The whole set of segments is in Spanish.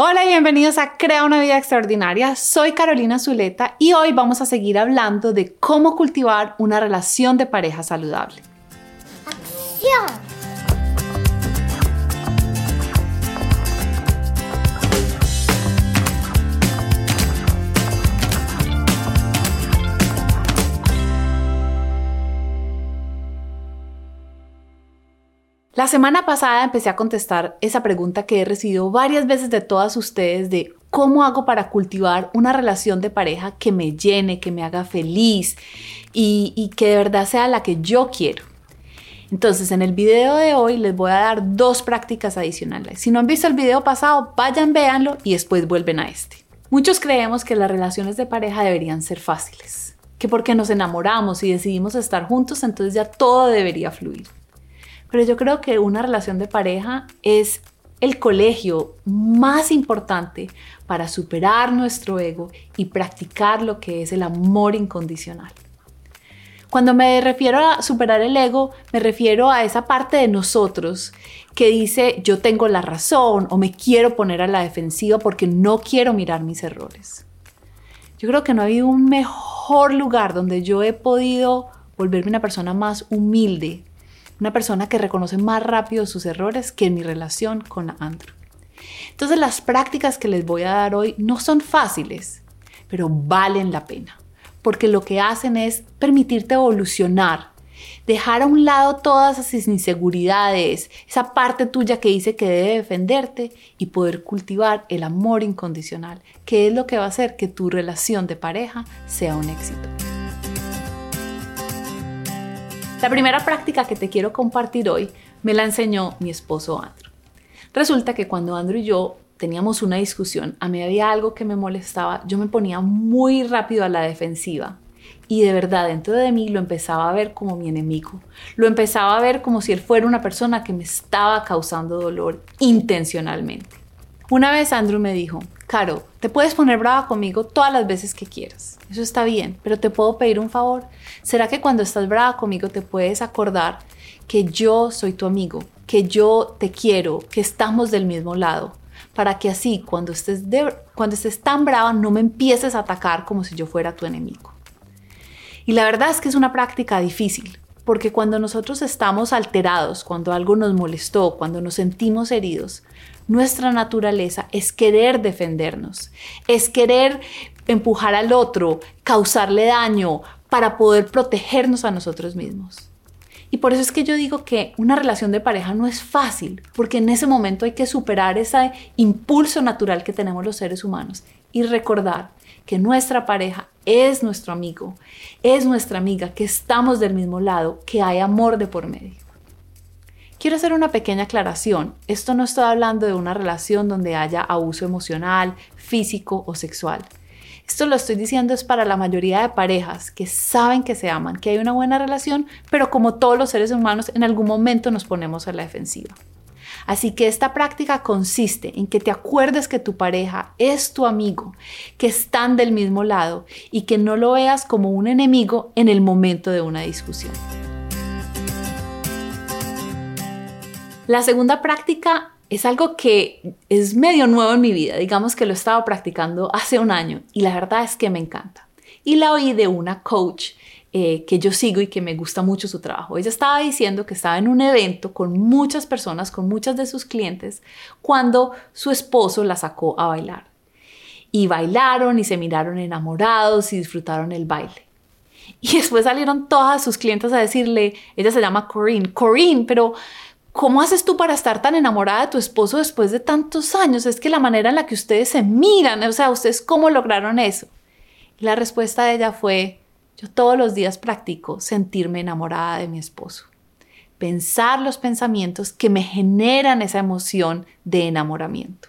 Hola y bienvenidos a Crea una vida extraordinaria. Soy Carolina Zuleta y hoy vamos a seguir hablando de cómo cultivar una relación de pareja saludable. ¡Acción! La semana pasada empecé a contestar esa pregunta que he recibido varias veces de todas ustedes de cómo hago para cultivar una relación de pareja que me llene, que me haga feliz y, que de verdad sea la que yo quiero. Entonces, en el video de hoy les voy a dar dos prácticas adicionales. Si no han visto el video pasado, vayan, véanlo y después vuelven a este. Muchos creemos que las relaciones de pareja deberían ser fáciles, que porque nos enamoramos y decidimos estar juntos, entonces ya todo debería fluir. Pero yo creo que una relación de pareja es el colegio más importante para superar nuestro ego y practicar lo que es el amor incondicional. Cuando me refiero a superar el ego, me refiero a esa parte de nosotros que dice yo tengo la razón o me quiero poner a la defensiva porque no quiero mirar mis errores. Yo creo que no ha habido un mejor lugar donde yo he podido volverme una persona más humilde, una persona que reconoce más rápido sus errores que en mi relación con Andrew. Entonces las prácticas que les voy a dar hoy no son fáciles, pero valen la pena, porque lo que hacen es permitirte evolucionar, dejar a un lado todas esas inseguridades, esa parte tuya que dice que debe defenderte y poder cultivar el amor incondicional, que es lo que va a hacer que tu relación de pareja sea un éxito. La primera práctica que te quiero compartir hoy me la enseñó mi esposo Andrew. Resulta que cuando Andrew y yo teníamos una discusión, a mí había algo que me molestaba, yo me ponía muy rápido a la defensiva y de verdad dentro de mí lo empezaba a ver como mi enemigo. Lo empezaba a ver como si él fuera una persona que me estaba causando dolor intencionalmente. Una vez Andrew me dijo, Caro, te puedes poner brava conmigo todas las veces que quieras. Eso está bien, pero te puedo pedir un favor. ¿Será que cuando estás brava conmigo te puedes acordar que yo soy tu amigo, que yo te quiero, que estamos del mismo lado? Para que así, cuando estés, cuando estés tan brava, no me empieces a atacar como si yo fuera tu enemigo. Y la verdad es que es una práctica difícil, porque cuando nosotros estamos alterados, cuando algo nos molestó, cuando nos sentimos heridos, nuestra naturaleza es querer defendernos, es querer empujar al otro, causarle daño para poder protegernos a nosotros mismos. Y por eso es que yo digo que una relación de pareja no es fácil, porque en ese momento hay que superar ese impulso natural que tenemos los seres humanos y recordar que nuestra pareja es nuestro amigo, es nuestra amiga, que estamos del mismo lado, que hay amor de por medio. Quiero hacer una pequeña aclaración. Esto no estoy hablando de una relación donde haya abuso emocional, físico o sexual. Esto lo estoy diciendo es para la mayoría de parejas que saben que se aman, que hay una buena relación, pero como todos los seres humanos, en algún momento nos ponemos a la defensiva. Así que esta práctica consiste en que te acuerdes que tu pareja es tu amigo, que están del mismo lado y que no lo veas como un enemigo en el momento de una discusión. La segunda práctica es algo que es medio nuevo en mi vida, digamos que lo he estado practicando hace un año y la verdad es que me encanta. Y la oí de una coach eh, que yo sigo y que me gusta mucho su trabajo. Ella estaba diciendo que estaba en un evento con muchas personas, con muchas de sus clientes, cuando su esposo la sacó a bailar. Y bailaron y se miraron enamorados y disfrutaron el baile. Y después salieron todas sus clientes a decirle, ella se llama Corinne, Corinne, pero ¿Cómo haces tú para estar tan enamorada de tu esposo después de tantos años? Es que la manera en la que ustedes se miran, o sea, ¿ustedes cómo lograron eso? la respuesta de ella fue, yo todos los días practico sentirme enamorada de mi esposo. Pensar los pensamientos que me generan esa emoción de enamoramiento.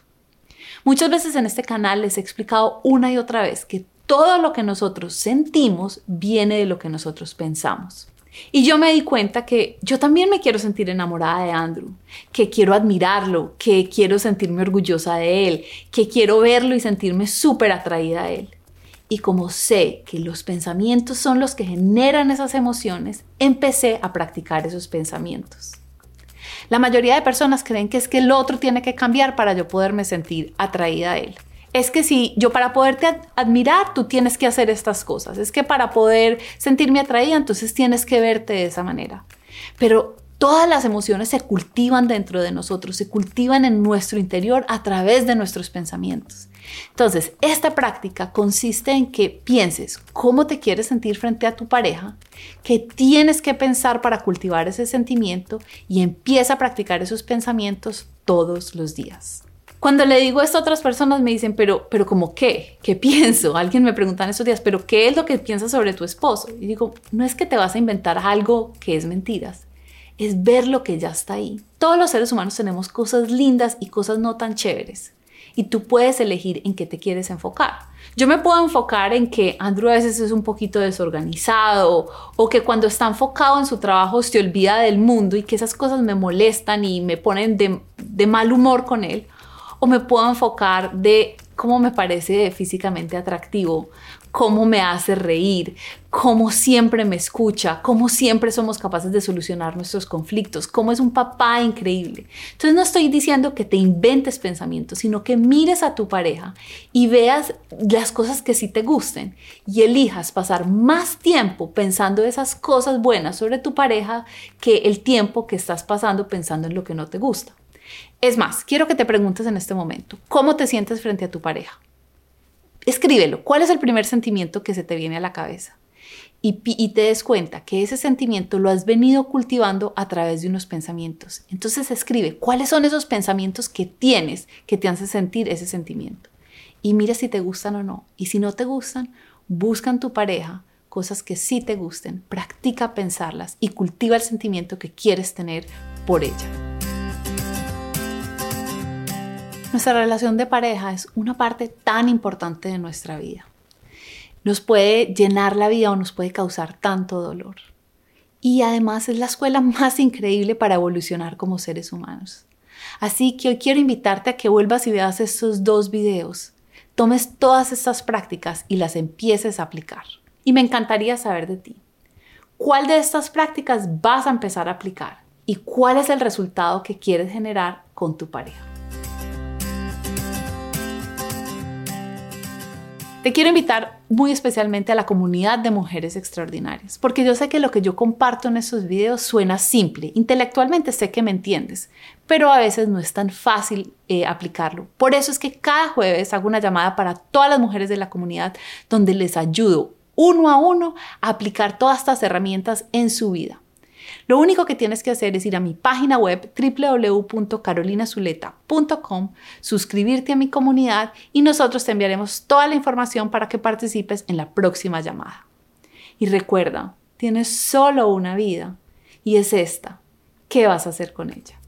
Muchas veces en este canal les he explicado una y otra vez que todo lo que nosotros sentimos viene de lo que nosotros pensamos. Y yo me di cuenta que yo también me quiero sentir enamorada de Andrew, que quiero admirarlo, que quiero sentirme orgullosa de él, que quiero verlo y sentirme súper atraída a él. Y como sé que los pensamientos son los que generan esas emociones, empecé a practicar esos pensamientos. La mayoría de personas creen que es que el otro tiene que cambiar para yo poderme sentir atraída a él. Es que si yo para poderte admirar, tú tienes que hacer estas cosas. Es que para poder sentirme atraída, entonces tienes que verte de esa manera. Pero Todas las emociones se cultivan dentro de nosotros, se cultivan en nuestro interior a través de nuestros pensamientos. Entonces, esta práctica consiste en que pienses cómo te quieres sentir frente a tu pareja, qué tienes que pensar para cultivar ese sentimiento y empieza a practicar esos pensamientos todos los días. Cuando le digo esto a otras personas me dicen, pero, pero ¿cómo qué? ¿Qué pienso? Alguien me pregunta en estos días, pero ¿qué es lo que piensas sobre tu esposo? Y digo, no es que te vas a inventar algo que es mentiras, es ver lo que ya está ahí. Todos los seres humanos tenemos cosas lindas y cosas no tan chéveres. Y tú puedes elegir en qué te quieres enfocar. Yo me puedo enfocar en que Andrew a veces es un poquito desorganizado o que cuando está enfocado en su trabajo se olvida del mundo y que esas cosas me molestan y me ponen de, de mal humor con él. O me puedo enfocar de cómo me parece físicamente atractivo, cómo me hace reír, cómo siempre me escucha, cómo siempre somos capaces de solucionar nuestros conflictos, cómo es un papá increíble. Entonces no estoy diciendo que te inventes pensamientos, sino que mires a tu pareja y veas las cosas que sí te gusten y elijas pasar más tiempo pensando esas cosas buenas sobre tu pareja que el tiempo que estás pasando pensando en lo que no te gusta. Es más, quiero que te preguntes en este momento, ¿cómo te sientes frente a tu pareja? Escríbelo. ¿Cuál es el primer sentimiento que se te viene a la cabeza? Y, te des cuenta que ese sentimiento lo has venido cultivando a través de unos pensamientos. Entonces escribe cuáles son esos pensamientos que tienes que te hacen sentir ese sentimiento. Y mira si te gustan o no. Y si no te gustan, busca en tu pareja cosas que sí te gusten, practica pensarlas y cultiva el sentimiento que quieres tener por ella. Nuestra relación de pareja es una parte tan importante de nuestra vida. Nos puede llenar la vida o nos puede causar tanto dolor. Y además es la escuela más increíble para evolucionar como seres humanos. Así que hoy quiero invitarte a que vuelvas y veas estos dos videos, tomes todas estas prácticas y las empieces a aplicar. Y me encantaría saber de ti. ¿Cuál de estas prácticas vas a empezar a aplicar? ¿Y cuál es el resultado que quieres generar con tu pareja? Te quiero invitar muy especialmente a la comunidad de mujeres extraordinarias, porque yo sé que lo que yo comparto en esos videos suena simple, intelectualmente sé que me entiendes, pero a veces no es tan fácil eh, aplicarlo. Por eso es que cada jueves hago una llamada para todas las mujeres de la comunidad donde les ayudo uno a uno a aplicar todas estas herramientas en su vida. Lo único que tienes que hacer es ir a mi página web www.carolinazuleta.com, suscribirte a mi comunidad y nosotros te enviaremos toda la información para que participes en la próxima llamada. Y recuerda, tienes solo una vida y es esta. ¿Qué vas a hacer con ella?